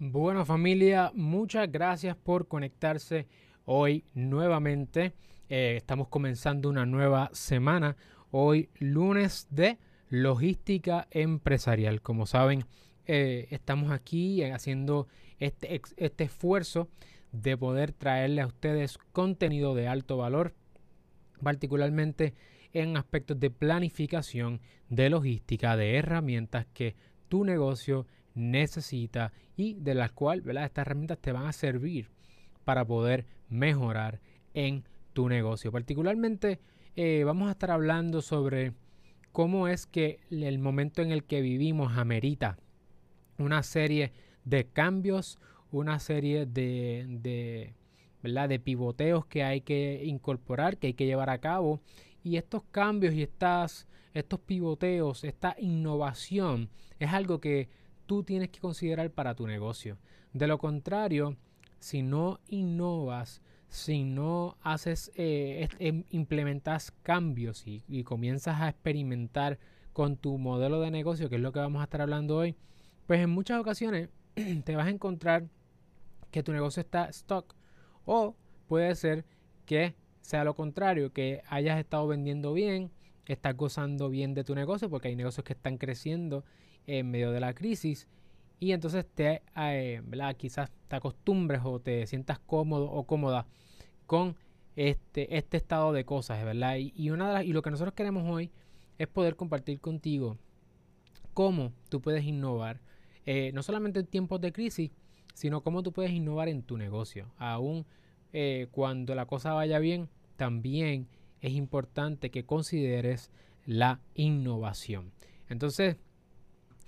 Bueno familia, muchas gracias por conectarse hoy nuevamente. Eh, estamos comenzando una nueva semana. Hoy lunes de logística empresarial. Como saben, eh, estamos aquí haciendo este, este esfuerzo de poder traerle a ustedes contenido de alto valor, particularmente en aspectos de planificación, de logística, de herramientas que tu negocio necesita y de las cuales estas herramientas te van a servir para poder mejorar en tu negocio. Particularmente eh, vamos a estar hablando sobre cómo es que el momento en el que vivimos amerita una serie de cambios, una serie de, de, de pivoteos que hay que incorporar, que hay que llevar a cabo. Y estos cambios y estas, estos pivoteos, esta innovación es algo que tú tienes que considerar para tu negocio. De lo contrario, si no innovas, si no haces, eh, em, implementas cambios y, y, comienzas a experimentar con tu modelo de negocio, que es lo que vamos a estar hablando hoy, pues en muchas ocasiones te vas a encontrar que tu negocio está stock o puede ser que sea lo contrario, que hayas estado vendiendo bien, estás gozando bien de tu negocio, porque hay negocios que están creciendo en medio de la crisis y entonces te, eh, quizás te acostumbres o te sientas cómodo o cómoda con este, este estado de cosas, ¿verdad? Y, una y lo que nosotros queremos hoy es poder compartir contigo cómo tú puedes innovar, eh, no solamente en tiempos de crisis, sino cómo tú puedes innovar en tu negocio. Aún eh, cuando la cosa vaya bien, también es importante que consideres la innovación. Entonces,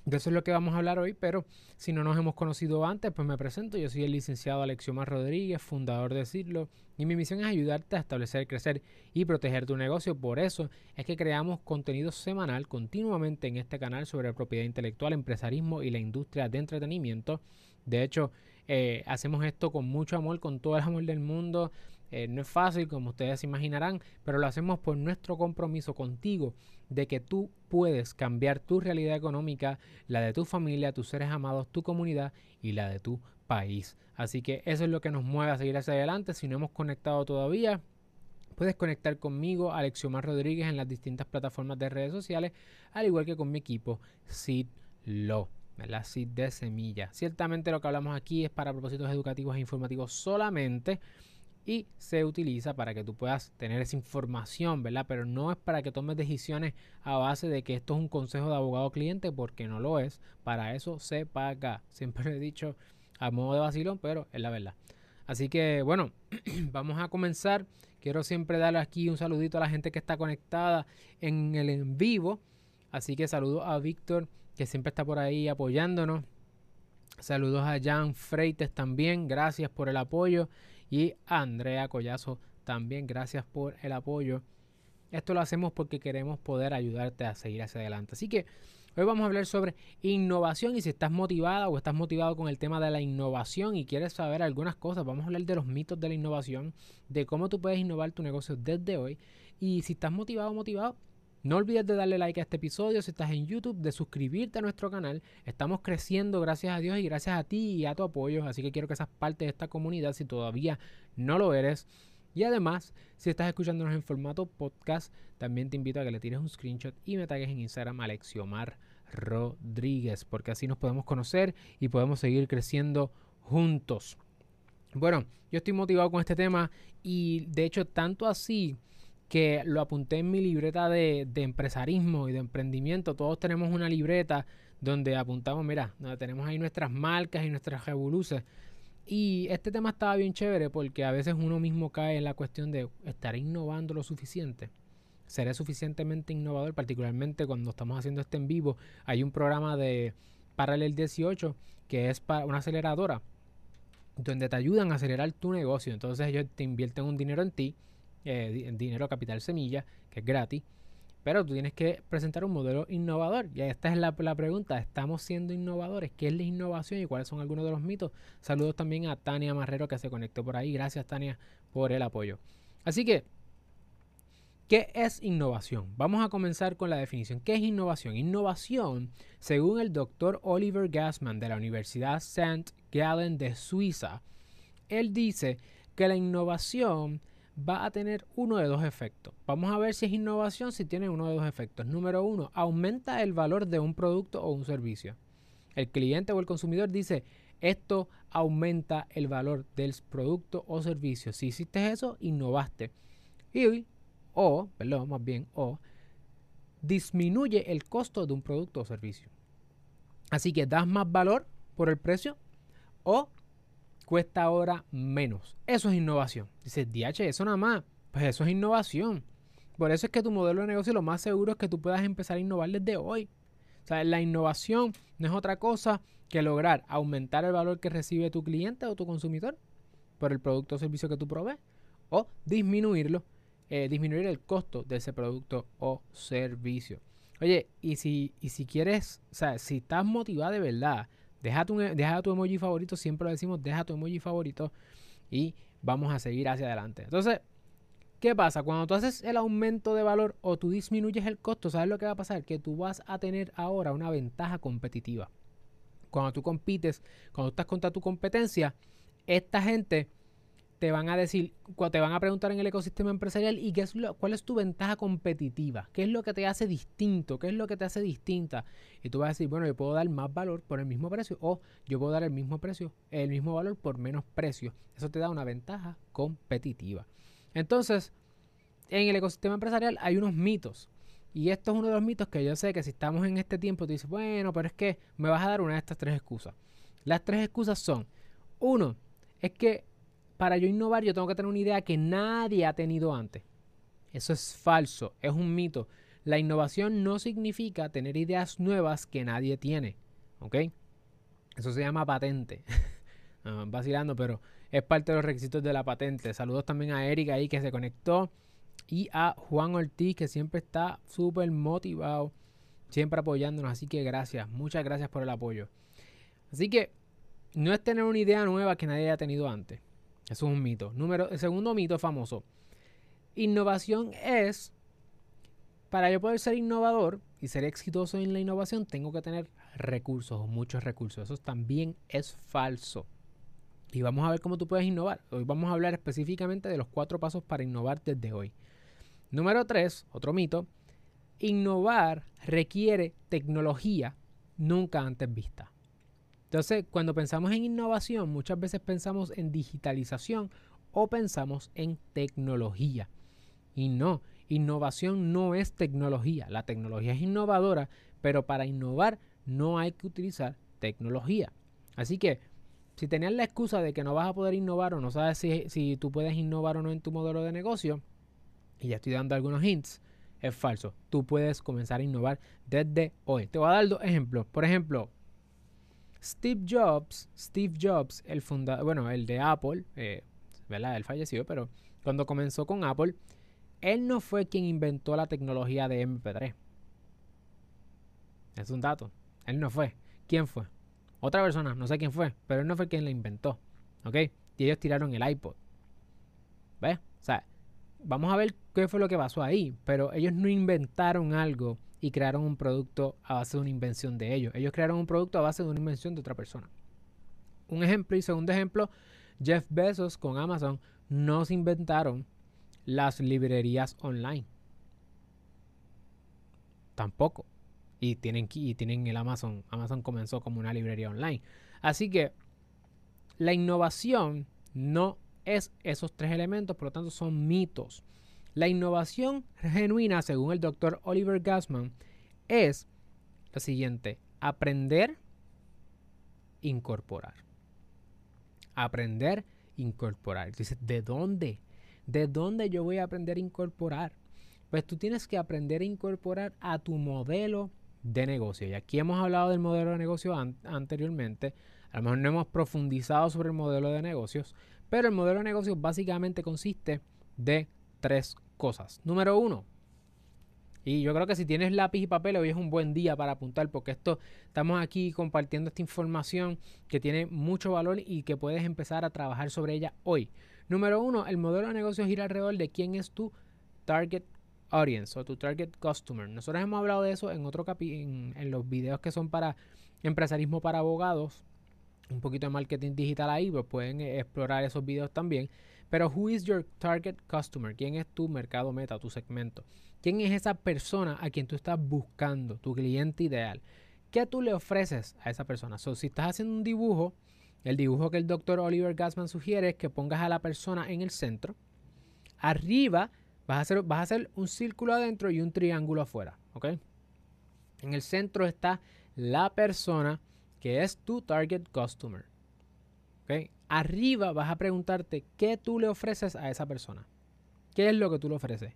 de eso es lo que vamos a hablar hoy, pero si no nos hemos conocido antes, pues me presento. Yo soy el licenciado Alexiomar Rodríguez, fundador de Cirlo, y mi misión es ayudarte a establecer, crecer y proteger tu negocio. Por eso es que creamos contenido semanal continuamente en este canal sobre propiedad intelectual, empresarismo y la industria de entretenimiento. De hecho, eh, hacemos esto con mucho amor, con todo el amor del mundo. Eh, no es fácil, como ustedes imaginarán, pero lo hacemos por nuestro compromiso contigo de que tú puedes cambiar tu realidad económica, la de tu familia, tus seres amados, tu comunidad y la de tu país. Así que eso es lo que nos mueve a seguir hacia adelante. Si no hemos conectado todavía, puedes conectar conmigo, Alexiomar Rodríguez, en las distintas plataformas de redes sociales, al igual que con mi equipo, Sid Lo. La Sid de semilla. Ciertamente lo que hablamos aquí es para propósitos educativos e informativos solamente y se utiliza para que tú puedas tener esa información, ¿verdad? Pero no es para que tomes decisiones a base de que esto es un consejo de abogado cliente, porque no lo es. Para eso se paga. Siempre he dicho a modo de vacilón, pero es la verdad. Así que bueno, vamos a comenzar. Quiero siempre darle aquí un saludito a la gente que está conectada en el en vivo. Así que saludo a Víctor, que siempre está por ahí apoyándonos. Saludos a Jan Freites también. Gracias por el apoyo y Andrea Collazo también. Gracias por el apoyo. Esto lo hacemos porque queremos poder ayudarte a seguir hacia adelante. Así que hoy vamos a hablar sobre innovación y si estás motivada o estás motivado con el tema de la innovación y quieres saber algunas cosas, vamos a hablar de los mitos de la innovación, de cómo tú puedes innovar tu negocio desde hoy. Y si estás motivado o motivado, no olvides de darle like a este episodio si estás en YouTube, de suscribirte a nuestro canal. Estamos creciendo gracias a Dios y gracias a ti y a tu apoyo, así que quiero que seas parte de esta comunidad si todavía no lo eres. Y además, si estás escuchándonos en formato podcast, también te invito a que le tires un screenshot y me tagues en Instagram Alexiomar Rodríguez, porque así nos podemos conocer y podemos seguir creciendo juntos. Bueno, yo estoy motivado con este tema y de hecho tanto así que lo apunté en mi libreta de, empresarismo y de emprendimiento. Todos tenemos una libreta donde apuntamos, mira, donde tenemos ahí nuestras marcas y nuestras revoluciones. Y este tema estaba bien chévere porque a veces uno mismo cae en la cuestión de estar innovando lo suficiente. ¿Seré suficientemente innovador? Particularmente cuando estamos haciendo este en vivo. Hay un programa de Paralel 18 que es para una aceleradora donde te ayudan a acelerar tu negocio. Entonces ellos te invierten un dinero en ti eh, dinero capital semilla, que es gratis. Pero tú tienes que presentar un modelo innovador. Y esta es la, pregunta. ¿Estamos siendo innovadores? ¿Qué es la innovación y cuáles son algunos de los mitos? Saludos también a Tania Marrero que se conectó por ahí. Gracias Tania por el apoyo. Así que ¿Qué es innovación? Vamos a comenzar con la definición. ¿Qué es innovación? Innovación, según el doctor Oliver Gassman de la Universidad St. Gallen de Suiza, él dice que la innovación va a tener uno de dos efectos. Vamos a ver si es innovación si tiene uno de dos efectos. Número uno, aumenta el valor de un producto o un servicio. El cliente o el consumidor dice, esto aumenta el valor del producto o servicio. Si hiciste eso, innovaste. Y o, perdón, más bien, o disminuye el costo de un producto o servicio. Así que das más valor por el precio o cuesta ahora menos. Eso es innovación. Dices, DH, eso nada más. Pues eso es innovación. Por eso es que tu modelo de negocio lo más seguro es que tú puedas empezar a innovar desde hoy. O sea, la innovación no es otra cosa que lograr aumentar el valor que recibe tu cliente o tu consumidor por el producto o servicio que tú provees o disminuirlo eh, disminuir el costo de ese producto o servicio. Oye, y si, y si quieres, o sea, si estás motivado de verdad, deja tu, deja tu emoji favorito, siempre lo decimos, deja tu emoji favorito y vamos a seguir hacia adelante. Entonces, ¿qué pasa? Cuando tú haces el aumento de valor o tú disminuyes el costo, ¿sabes lo que va a pasar? Que tú vas a tener ahora una ventaja competitiva. Cuando tú compites, cuando estás contra tu competencia, esta gente te van a decir, te van a preguntar en el ecosistema empresarial y qué es lo, cuál es tu ventaja competitiva, qué es lo que te hace distinto, qué es lo que te hace distinta. Y tú vas a decir, bueno, yo puedo dar más valor por el mismo precio o yo puedo dar el mismo precio, el mismo valor por menos precio. Eso te da una ventaja competitiva. Entonces, en el ecosistema empresarial hay unos mitos. Y esto es uno de los mitos que yo sé que si estamos en este tiempo, tú dices, bueno, pero es que me vas a dar una de estas tres excusas. Las tres excusas son, uno, es que para yo innovar yo tengo que tener una idea que nadie ha tenido antes. Eso es falso, es un mito. La innovación no significa tener ideas nuevas que nadie tiene. ¿Ok? Eso se llama patente. vacilando, pero es parte de los requisitos de la patente. Saludos también a Erika ahí que se conectó. Y a Juan Ortiz que siempre está súper motivado. Siempre apoyándonos. Así que gracias. Muchas gracias por el apoyo. Así que no es tener una idea nueva que nadie haya tenido antes. Eso es un mito. Número, el segundo mito famoso. Innovación es, para yo poder ser innovador y ser exitoso en la innovación, tengo que tener recursos o muchos recursos. Eso también es falso. Y vamos a ver cómo tú puedes innovar. Hoy vamos a hablar específicamente de los cuatro pasos para innovar desde hoy. Número tres, otro mito. Innovar requiere tecnología nunca antes vista. Entonces, cuando pensamos en innovación, muchas veces pensamos en digitalización o pensamos en tecnología. Y no, innovación no es tecnología. La tecnología es innovadora, pero para innovar no hay que utilizar tecnología. Así que, si tenías la excusa de que no vas a poder innovar o no sabes si, si tú puedes innovar o no en tu modelo de negocio, y ya estoy dando algunos hints, es falso. Tú puedes comenzar a innovar desde hoy. Te voy a dar dos ejemplos. Por ejemplo, Steve Jobs, Steve Jobs, el fundador, bueno, el de Apple, eh, ¿verdad? Él falleció, pero cuando comenzó con Apple, él no fue quien inventó la tecnología de MP3. Es un dato. Él no fue. ¿Quién fue? Otra persona, no sé quién fue, pero él no fue quien la inventó. ¿Ok? Y ellos tiraron el iPod. ¿Ves? O sea, vamos a ver qué fue lo que pasó ahí. Pero ellos no inventaron algo y crearon un producto a base de una invención de ellos. Ellos crearon un producto a base de una invención de otra persona. Un ejemplo y segundo ejemplo, Jeff Bezos con Amazon no se inventaron las librerías online. Tampoco. Y tienen, y tienen el Amazon. Amazon comenzó como una librería online. Así que la innovación no es esos tres elementos, por lo tanto son mitos. La innovación genuina, según el doctor Oliver Gassman, es la siguiente, aprender, incorporar. Aprender, incorporar. Dices, ¿de dónde? ¿De dónde yo voy a aprender a incorporar? Pues tú tienes que aprender a incorporar a tu modelo de negocio. Y aquí hemos hablado del modelo de negocio anteriormente. A lo mejor no hemos profundizado sobre el modelo de negocios, pero el modelo de negocios básicamente consiste de tres cosas. Número uno, y yo creo que si tienes lápiz y papel, hoy es un buen día para apuntar, porque esto estamos aquí compartiendo esta información que tiene mucho valor y que puedes empezar a trabajar sobre ella hoy. Número uno, el modelo de negocio gira alrededor de quién es tu target audience o tu target customer. Nosotros hemos hablado de eso en otro capi en, en los videos que son para empresarismo para abogados. Un poquito de marketing digital ahí, pues pueden explorar esos videos también. Pero who is your target customer? ¿Quién es tu mercado meta, tu segmento? ¿Quién es esa persona a quien tú estás buscando, tu cliente ideal? ¿Qué tú le ofreces a esa persona? So, si estás haciendo un dibujo, el dibujo que el doctor Oliver Gassman sugiere es que pongas a la persona en el centro. Arriba vas a hacer, vas a hacer un círculo adentro y un triángulo afuera. En el centro está la persona que es tu target customer. ¿ok? Arriba vas a preguntarte qué tú le ofreces a esa persona. ¿Qué es lo que tú le ofreces?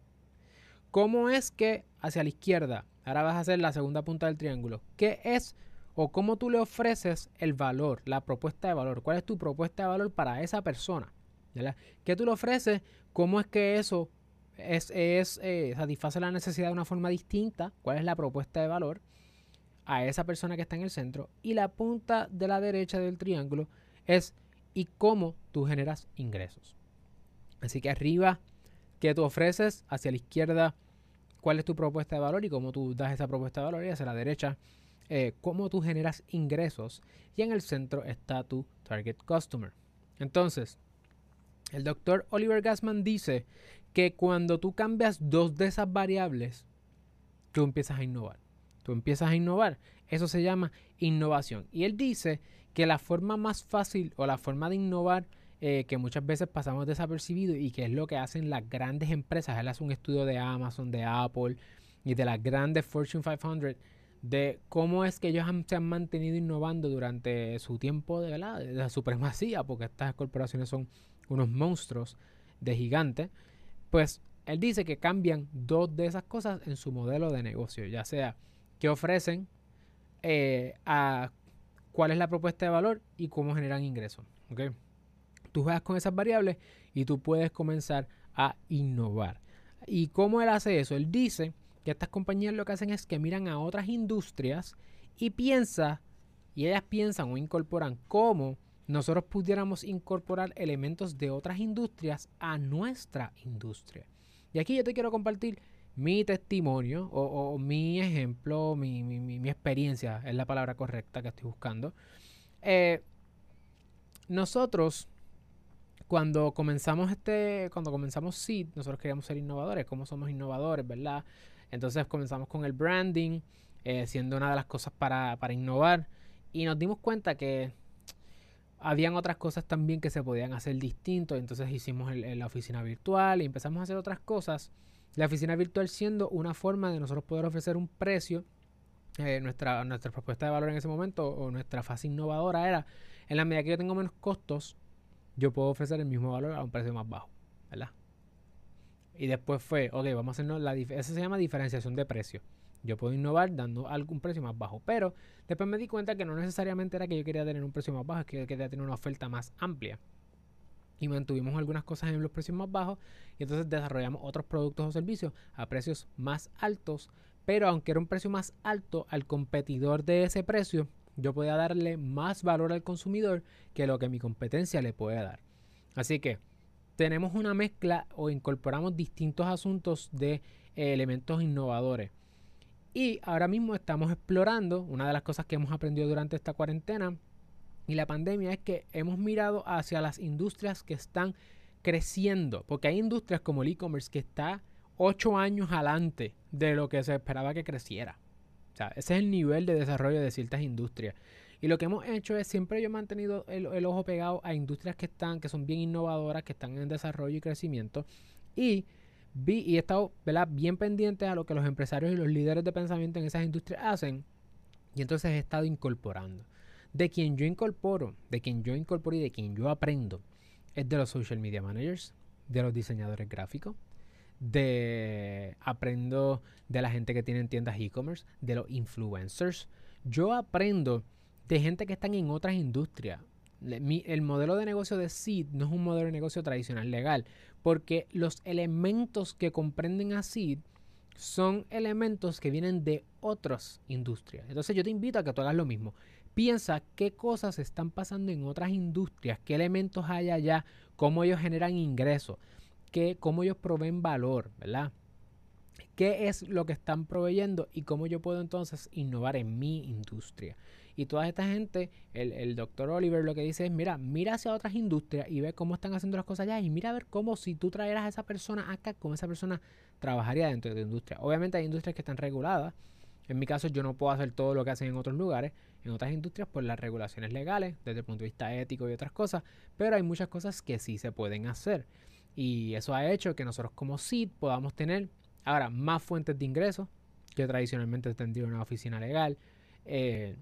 ¿Cómo es que hacia la izquierda, ahora vas a hacer la segunda punta del triángulo, qué es o cómo tú le ofreces el valor, la propuesta de valor? ¿Cuál es tu propuesta de valor para esa persona? ¿Qué tú le ofreces? ¿Cómo es que eso es, eh, satisface la necesidad de una forma distinta? ¿Cuál es la propuesta de valor a esa persona que está en el centro? Y la punta de la derecha del triángulo es y cómo tú generas ingresos. Así que arriba, ¿qué tú ofreces? Hacia la izquierda, ¿cuál es tu propuesta de valor y cómo tú das esa propuesta de valor? Y hacia la derecha, eh, cómo tú generas ingresos. Y en el centro está tu target customer. Entonces, el doctor Oliver Gassman dice que cuando tú cambias dos de esas variables, tú empiezas a innovar. Tú empiezas a innovar. Eso se llama innovación. Y él dice que la forma más fácil o la forma de innovar eh, que muchas veces pasamos desapercibido y que es lo que hacen las grandes empresas. Él hace un estudio de Amazon, de Apple y de las grandes Fortune 500 de cómo es que ellos se han mantenido innovando durante su tiempo de, la supremacía, porque estas corporaciones son unos monstruos de gigantes, pues él dice que cambian dos de esas cosas en su modelo de negocio, ya sea que ofrecen eh, a cuál es la propuesta de valor y cómo generan ingresos. ¿okay? Tú juegas con esas variables y tú puedes comenzar a innovar. ¿Y cómo él hace eso? Él dice que estas compañías lo que hacen es que miran a otras industrias y piensa, y ellas piensan o incorporan cómo nosotros pudiéramos incorporar elementos de otras industrias a nuestra industria. Y aquí yo te quiero compartir mi testimonio o, mi ejemplo, mi, experiencia, es la palabra correcta que estoy buscando. Eh, nosotros, cuando comenzamos este, cuando comenzamos Seed, nosotros queríamos ser innovadores. ¿Cómo somos innovadores, verdad? Entonces comenzamos con el branding, eh, siendo una de las cosas para, para innovar. Y nos dimos cuenta que habían otras cosas también que se podían hacer distintos. Entonces hicimos la oficina virtual y empezamos a hacer otras cosas la oficina virtual siendo una forma de nosotros poder ofrecer un precio. Eh, nuestra, nuestra propuesta de valor en ese momento o nuestra fase innovadora era, en la medida que yo tengo menos costos, yo puedo ofrecer el mismo valor a un precio más bajo, ¿verdad? Y después fue, ok, vamos a hacernos la eso se llama diferenciación de precio. Yo puedo innovar dando algún precio más bajo, pero después me di cuenta que no necesariamente era que yo quería tener un precio más bajo, es que yo quería tener una oferta más amplia y mantuvimos algunas cosas en los precios más bajos y entonces desarrollamos otros productos o servicios a precios más altos, pero aunque era un precio más alto al competidor de ese precio, yo podía darle más valor al consumidor que lo que mi competencia le puede dar. Así que tenemos una mezcla o incorporamos distintos asuntos de elementos innovadores. Y ahora mismo estamos explorando, una de las cosas que hemos aprendido durante esta cuarentena y la pandemia es que hemos mirado hacia las industrias que están creciendo, porque hay industrias como el e-commerce que está ocho años adelante de lo que se esperaba que creciera. O sea, ese es el nivel de desarrollo de ciertas industrias. Y lo que hemos hecho es siempre yo he mantenido el, ojo pegado a industrias que están, que son bien innovadoras, que están en desarrollo y crecimiento. Y vi y he estado bien pendiente a lo que los empresarios y los líderes de pensamiento en esas industrias hacen. Y entonces he estado incorporando de quien yo incorporo, de quien yo incorporo y de quien yo aprendo, es de los social media managers, de los diseñadores gráficos, de aprendo de la gente que tiene tiendas e-commerce, de los influencers. Yo aprendo de gente que están en otras industrias. El modelo de negocio de Seed no es un modelo de negocio tradicional legal, porque los elementos que comprenden a Seed son elementos que vienen de otras industrias. Entonces yo te invito a que tú hagas lo mismo. Piensa qué cosas están pasando en otras industrias, qué elementos hay allá, cómo ellos generan ingresos, qué, cómo ellos proveen valor, ¿verdad? qué es lo que están proveyendo y cómo yo puedo entonces innovar en mi industria. Y toda esta gente, el, doctor Oliver lo que dice es, mira, mira hacia otras industrias y ve cómo están haciendo las cosas allá y mira a ver cómo si tú traeras a esa persona acá, cómo esa persona trabajaría dentro de tu industria. Obviamente hay industrias que están reguladas. En mi caso yo no puedo hacer todo lo que hacen en otros lugares, en otras industrias por las regulaciones legales, desde el punto de vista ético y otras cosas, pero hay muchas cosas que sí se pueden hacer. Y eso ha hecho que nosotros como SID podamos tener ahora más fuentes de ingresos que tradicionalmente tendría una oficina legal. Eh,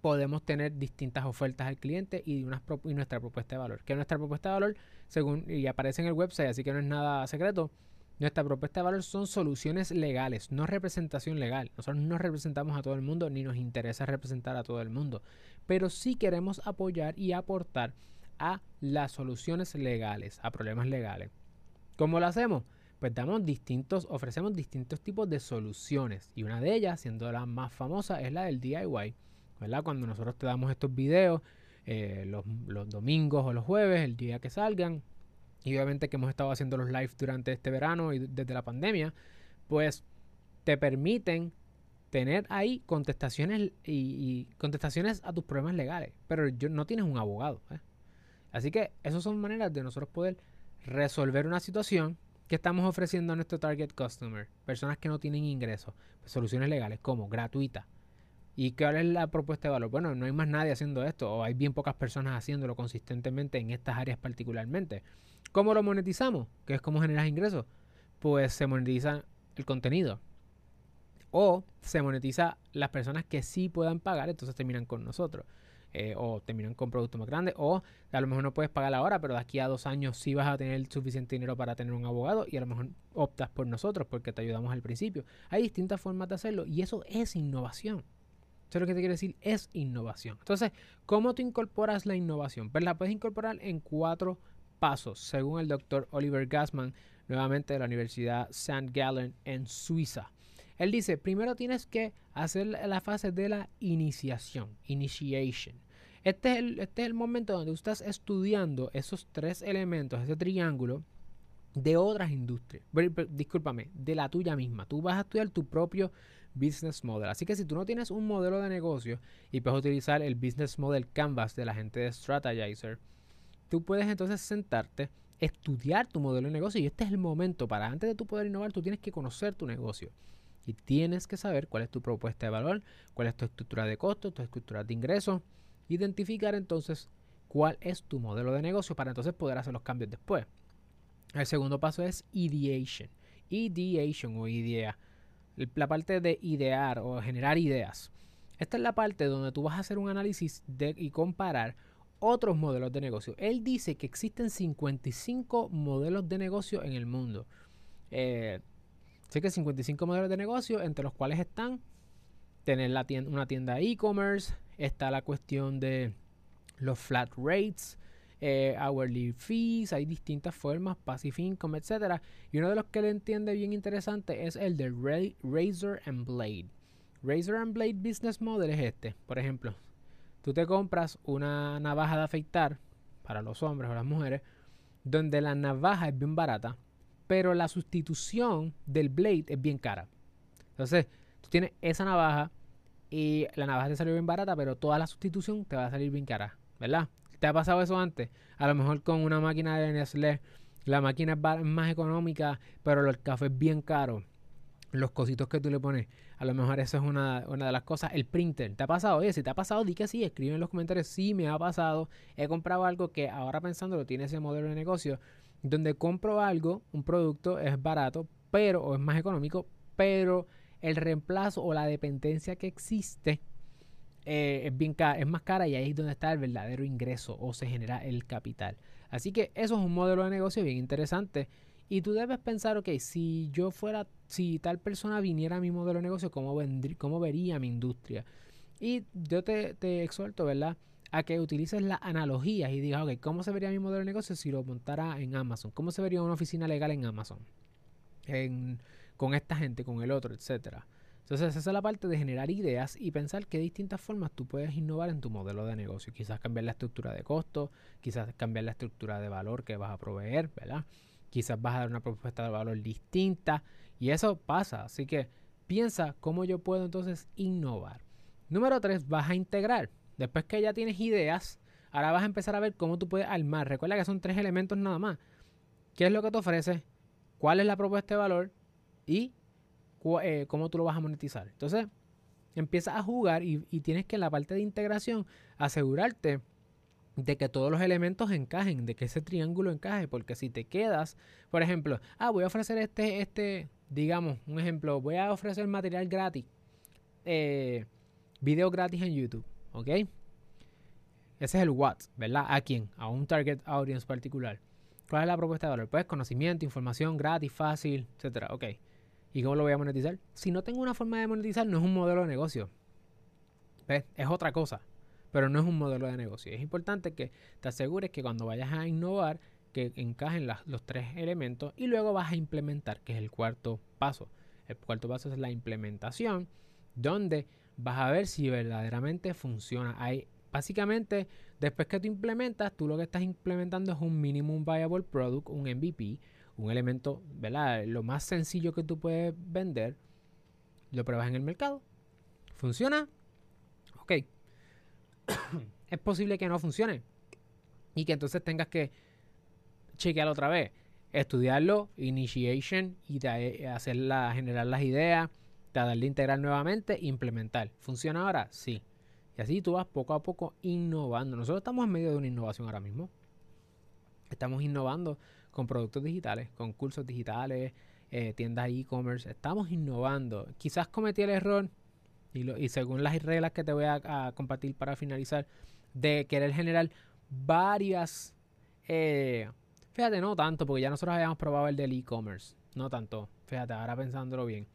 podemos tener distintas ofertas al cliente y, nuestra propuesta de valor. Que nuestra propuesta de valor, según y aparece en el website, así que no es nada secreto, nuestra propuesta de valor son soluciones legales, no representación legal. Nosotros no representamos a todo el mundo ni nos interesa representar a todo el mundo, pero sí queremos apoyar y aportar a las soluciones legales, a problemas legales. ¿Cómo lo hacemos? Pues damos distintos, ofrecemos distintos tipos de soluciones y una de ellas, siendo la más famosa, es la del DIY ¿verdad? Cuando nosotros te damos estos videos eh, los, domingos o los jueves, el día que salgan, y obviamente que hemos estado haciendo los live durante este verano y desde la pandemia, pues te permiten tener ahí contestaciones y, contestaciones a tus problemas legales, pero yo, no tienes un abogado. ¿eh? Así que esas son maneras de nosotros poder resolver una situación que estamos ofreciendo a nuestro target customer, personas que no tienen ingresos, soluciones legales como gratuitas, ¿Y cuál es la propuesta de valor? Bueno, no hay más nadie haciendo esto o hay bien pocas personas haciéndolo consistentemente en estas áreas particularmente. ¿Cómo lo monetizamos? ¿Qué es cómo generas ingresos? Pues se monetiza el contenido. O se monetiza las personas que sí puedan pagar, entonces terminan con nosotros. Eh, o terminan con productos más grandes. O a lo mejor no puedes pagar ahora, pero de aquí a dos años sí vas a tener suficiente dinero para tener un abogado y a lo mejor optas por nosotros porque te ayudamos al principio. Hay distintas formas de hacerlo y eso es innovación. Eso es lo que te quiero decir, es innovación. Entonces, ¿cómo tú incorporas la innovación? Pues la puedes incorporar en cuatro pasos, según el doctor Oliver Gassman, nuevamente de la Universidad St. Gallen en Suiza. Él dice, primero tienes que hacer la fase de la iniciación, initiation. Este es, el, este es el momento donde tú estás estudiando esos tres elementos, ese triángulo, de otras industrias. Discúlpame, de la tuya misma. Tú vas a estudiar tu propio business model. Así que si tú no tienes un modelo de negocio y puedes utilizar el business model canvas de la gente de Strategizer, tú puedes entonces sentarte, estudiar tu modelo de negocio y este es el momento para antes de tú poder innovar, tú tienes que conocer tu negocio. Y tienes que saber cuál es tu propuesta de valor, cuál es tu estructura de costos, tu estructura de ingresos, identificar entonces cuál es tu modelo de negocio para entonces poder hacer los cambios después. El segundo paso es ideation. Ideation o idea la parte de idear o generar ideas. Esta es la parte donde tú vas a hacer un análisis de, y comparar otros modelos de negocio. Él dice que existen 55 modelos de negocio en el mundo. Eh, sé que 55 modelos de negocio, entre los cuales están tener la una tienda e-commerce, está la cuestión de los flat rates, eh, hourly fees, hay distintas formas, passive income, etc. Y uno de los que le entiende bien interesante es el de Razor and Blade. Razor and Blade Business Model es este. Por ejemplo, tú te compras una navaja de afeitar para los hombres o las mujeres, donde la navaja es bien barata, pero la sustitución del blade es bien cara. Entonces, tú tienes esa navaja y la navaja te salió bien barata, pero toda la sustitución te va a salir bien cara, ¿verdad? ¿Te ha pasado eso antes? A lo mejor con una máquina de Nestlé, la máquina es más económica, pero el café es bien caro. Los cositos que tú le pones, a lo mejor eso es una, de las cosas. El printer, ¿te ha pasado? Oye, si te ha pasado, di que sí, escribe en los comentarios. Sí, me ha pasado. He comprado algo que ahora pensando lo tiene ese modelo de negocio, donde compro algo, un producto es barato, pero, o es más económico, pero el reemplazo o la dependencia que existe eh, es, bien es más cara y ahí es donde está el verdadero ingreso o se genera el capital. Así que eso es un modelo de negocio bien interesante. Y tú debes pensar, ok, si yo fuera, si tal persona viniera a mi modelo de negocio, ¿cómo, cómo vería mi industria? Y yo te, te exhorto, ¿verdad? A que utilices las analogías y digas, ok, ¿cómo se vería mi modelo de negocio si lo montara en Amazon? ¿Cómo se vería una oficina legal en Amazon? con esta gente, con el otro, etcétera. Entonces, esa es la parte de generar ideas y pensar qué distintas formas tú puedes innovar en tu modelo de negocio. Quizás cambiar la estructura de costo, quizás cambiar la estructura de valor que vas a proveer, ¿verdad? quizás vas a dar una propuesta de valor distinta y eso pasa. Así que piensa cómo yo puedo entonces innovar. Número tres, vas a integrar. Después que ya tienes ideas, ahora vas a empezar a ver cómo tú puedes armar. Recuerda que son tres elementos nada más. ¿Qué es lo que te ofrece? ¿Cuál es la propuesta de valor? Y eh, cómo tú lo vas a monetizar. Entonces, empiezas a jugar y, tienes que en la parte de integración asegurarte de que todos los elementos encajen, de que ese triángulo encaje, porque si te quedas, por ejemplo, ah, voy a ofrecer este, este, digamos, un ejemplo, voy a ofrecer material gratis, eh, video gratis en YouTube, ¿ok? Ese es el what, ¿verdad? ¿A quién? A un target audience particular. ¿Cuál es la propuesta de valor? Pues conocimiento, información gratis, fácil, etcétera, ok. ¿Y cómo lo voy a monetizar? Si no tengo una forma de monetizar, no es un modelo de negocio. ¿Ves? Es otra cosa, pero no es un modelo de negocio. Es importante que te asegures que cuando vayas a innovar, que encajen los tres elementos y luego vas a implementar, que es el cuarto paso. El cuarto paso es la implementación, donde vas a ver si verdaderamente funciona. Hay, básicamente, después que tú implementas, tú lo que estás implementando es un Minimum Viable Product, un MVP, un elemento, ¿verdad? Lo más sencillo que tú puedes vender, lo pruebas en el mercado. ¿Funciona? Ok. es posible que no funcione. Y que entonces tengas que chequearlo otra vez. Estudiarlo, initiation y de hacerla, generar las ideas, darle integrar nuevamente, implementar. ¿Funciona ahora? Sí. Y así tú vas poco a poco innovando. Nosotros estamos en medio de una innovación ahora mismo. Estamos innovando con productos digitales, con cursos digitales, eh, tiendas e-commerce. Estamos innovando. Quizás cometí el error, y, según las reglas que te voy a, compartir para finalizar, de querer generar varias... Eh, fíjate, no tanto, porque ya nosotros habíamos probado el del e-commerce. No tanto, fíjate, ahora pensándolo bien.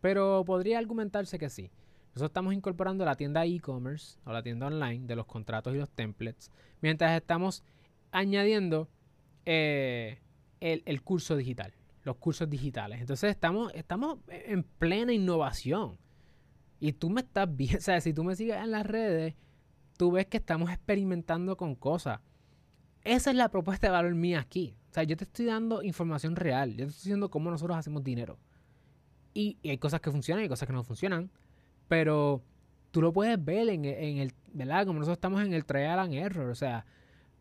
Pero podría argumentarse que sí. Nosotros estamos incorporando la tienda e-commerce o la tienda online de los contratos y los templates, mientras estamos añadiendo eh, el, curso digital, los cursos digitales. Entonces estamos, estamos en plena innovación. Y tú me estás viendo, o sea, si tú me sigues en las redes, tú ves que estamos experimentando con cosas. Esa es la propuesta de valor mía aquí. O sea, yo te estoy dando información real. Yo te estoy diciendo cómo nosotros hacemos dinero. Y, hay cosas que funcionan y cosas que no funcionan. Pero tú lo puedes ver en, en el, ¿verdad? Como nosotros estamos en el trial and error. O sea,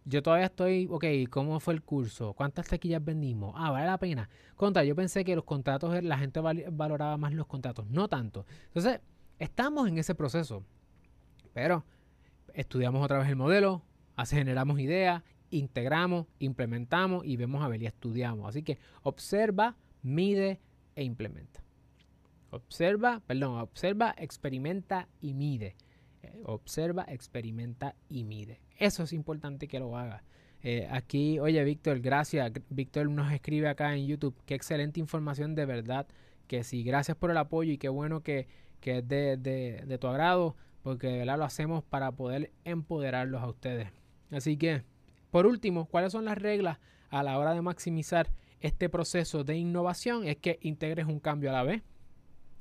yo todavía estoy, ok, ¿cómo fue el curso? ¿Cuántas taquillas vendimos? Ah, vale la pena. Contra, yo pensé que los contratos, la gente valoraba más los contratos, no tanto. Entonces, estamos en ese proceso. Pero estudiamos otra vez el modelo, generamos ideas, integramos, implementamos y vemos a ver y estudiamos. Así que observa, mide e implementa. Observa, perdón, observa, experimenta y mide. Observa, experimenta y mide. Eso es importante que lo haga. Eh, aquí, oye, Víctor, gracias. Víctor nos escribe acá en YouTube. Qué excelente información de verdad. Que sí, gracias por el apoyo y qué bueno que, es de, tu agrado, porque de verdad lo hacemos para poder empoderarlos a ustedes. Así que, por último, ¿cuáles son las reglas a la hora de maximizar este proceso de innovación? Es que integres un cambio a la vez,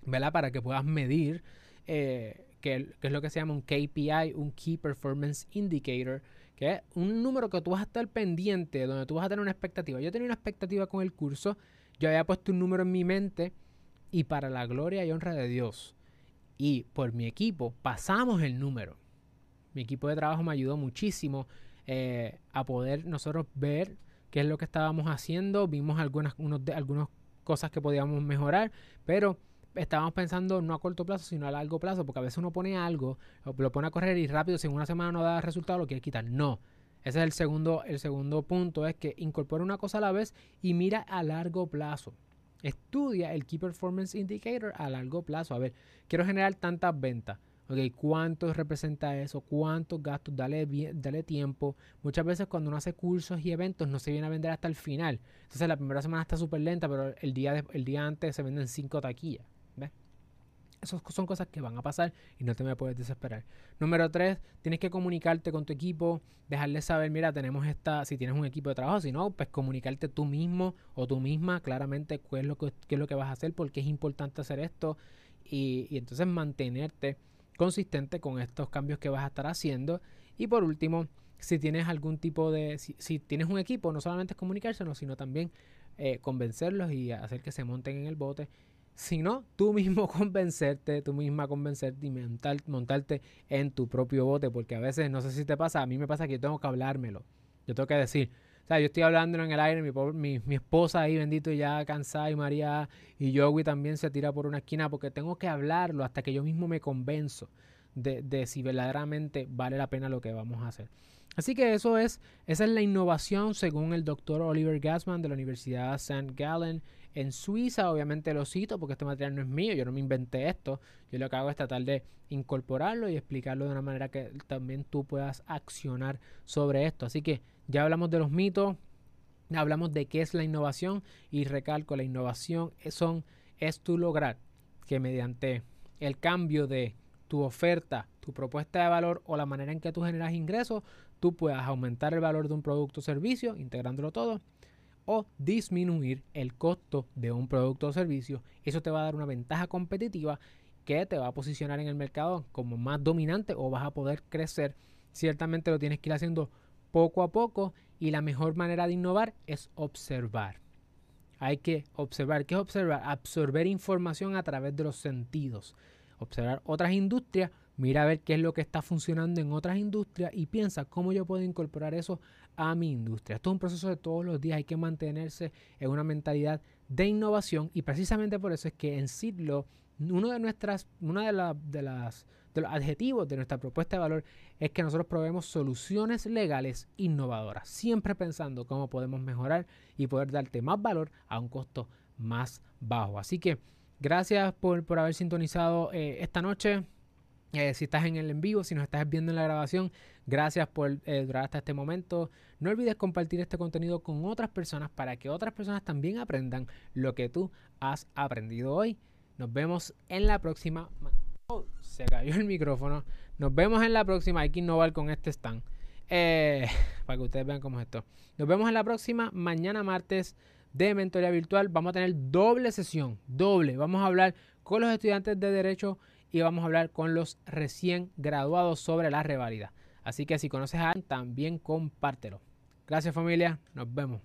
¿verdad? Para que puedas medir eh, que, es lo que se llama un KPI, un Key Performance Indicator, que es un número que tú vas a estar pendiente, donde tú vas a tener una expectativa. Yo tenía una expectativa con el curso, yo había puesto un número en mi mente y para la gloria y honra de Dios y por mi equipo pasamos el número. Mi equipo de trabajo me ayudó muchísimo eh, a poder nosotros ver qué es lo que estábamos haciendo, vimos algunas, unos, algunas cosas que podíamos mejorar, pero estábamos pensando no a corto plazo, sino a largo plazo, porque a veces uno pone algo, lo pone a correr y rápido, si en una semana no da resultado, lo quiere quitar. No. Ese es el segundo, el segundo punto, es que incorpora una cosa a la vez y mira a largo plazo. Estudia el Key Performance Indicator a largo plazo. A ver, quiero generar tantas ventas. Ok, ¿cuánto representa eso? ¿Cuántos gastos? Dale, dale tiempo. Muchas veces cuando uno hace cursos y eventos no se viene a vender hasta el final. Entonces la primera semana está súper lenta, pero el día, el día antes se venden cinco taquillas. Esas son cosas que van a pasar y no te me puedes desesperar. Número tres, tienes que comunicarte con tu equipo, dejarles saber, mira, tenemos esta, si tienes un equipo de trabajo, si no, pues comunicarte tú mismo o tú misma claramente qué es lo que, qué es lo que vas a hacer, porque es importante hacer esto y, entonces mantenerte consistente con estos cambios que vas a estar haciendo. Y por último, si tienes algún tipo de, si, si tienes un equipo, no solamente es comunicárselo, sino también eh, convencerlos y hacer que se monten en el bote, sino tú mismo convencerte, tú misma convencerte y montarte en tu propio bote, porque a veces, no sé si te pasa, a mí me pasa que yo tengo que hablármelo, yo tengo que decir, o sea, yo estoy hablándolo en el aire, mi, mi, esposa ahí, bendito, ya cansada, y María y Joey también se tira por una esquina porque tengo que hablarlo hasta que yo mismo me convenzo de, de si verdaderamente vale la pena lo que vamos a hacer. Así que eso es, esa es la innovación según el doctor Oliver Gassman de la Universidad St. Gallen en Suiza. Obviamente lo cito porque este material no es mío, yo no me inventé esto. Yo lo que hago es tratar de incorporarlo y explicarlo de una manera que también tú puedas accionar sobre esto. Así que ya hablamos de los mitos, hablamos de qué es la innovación y recalco, la innovación son, es tu lograr que mediante el cambio de tu oferta, tu propuesta de valor o la manera en que tú generas ingresos, tú puedas aumentar el valor de un producto o servicio, integrándolo todo, o disminuir el costo de un producto o servicio. Eso te va a dar una ventaja competitiva que te va a posicionar en el mercado como más dominante o vas a poder crecer. Ciertamente lo tienes que ir haciendo poco a poco y la mejor manera de innovar es observar. Hay que observar. ¿Qué es observar? Absorber información a través de los sentidos. Observar otras industrias, mira a ver qué es lo que está funcionando en otras industrias y piensa cómo yo puedo incorporar eso a mi industria. Esto es un proceso de todos los días. Hay que mantenerse en una mentalidad de innovación y precisamente por eso es que en Sidlo, uno de nuestras, una de, de las de los adjetivos de nuestra propuesta de valor es que nosotros proveemos soluciones legales innovadoras, siempre pensando cómo podemos mejorar y poder darte más valor a un costo más bajo. Así que gracias por, haber sintonizado eh, esta noche. Eh, si estás en el en vivo, si nos estás viendo en la grabación, gracias por eh, durar hasta este momento. No olvides compartir este contenido con otras personas para que otras personas también aprendan lo que tú has aprendido hoy. Nos vemos en la próxima se cayó el micrófono. Nos vemos en la próxima. Hay que innovar con este stand. Eh, para que ustedes vean cómo es esto. Nos vemos en la próxima, mañana martes de mentoría virtual. Vamos a tener doble sesión, doble. Vamos a hablar con los estudiantes de Derecho y vamos a hablar con los recién graduados sobre la revalida. Así que si conoces a alguien, también compártelo. Gracias familia, nos vemos.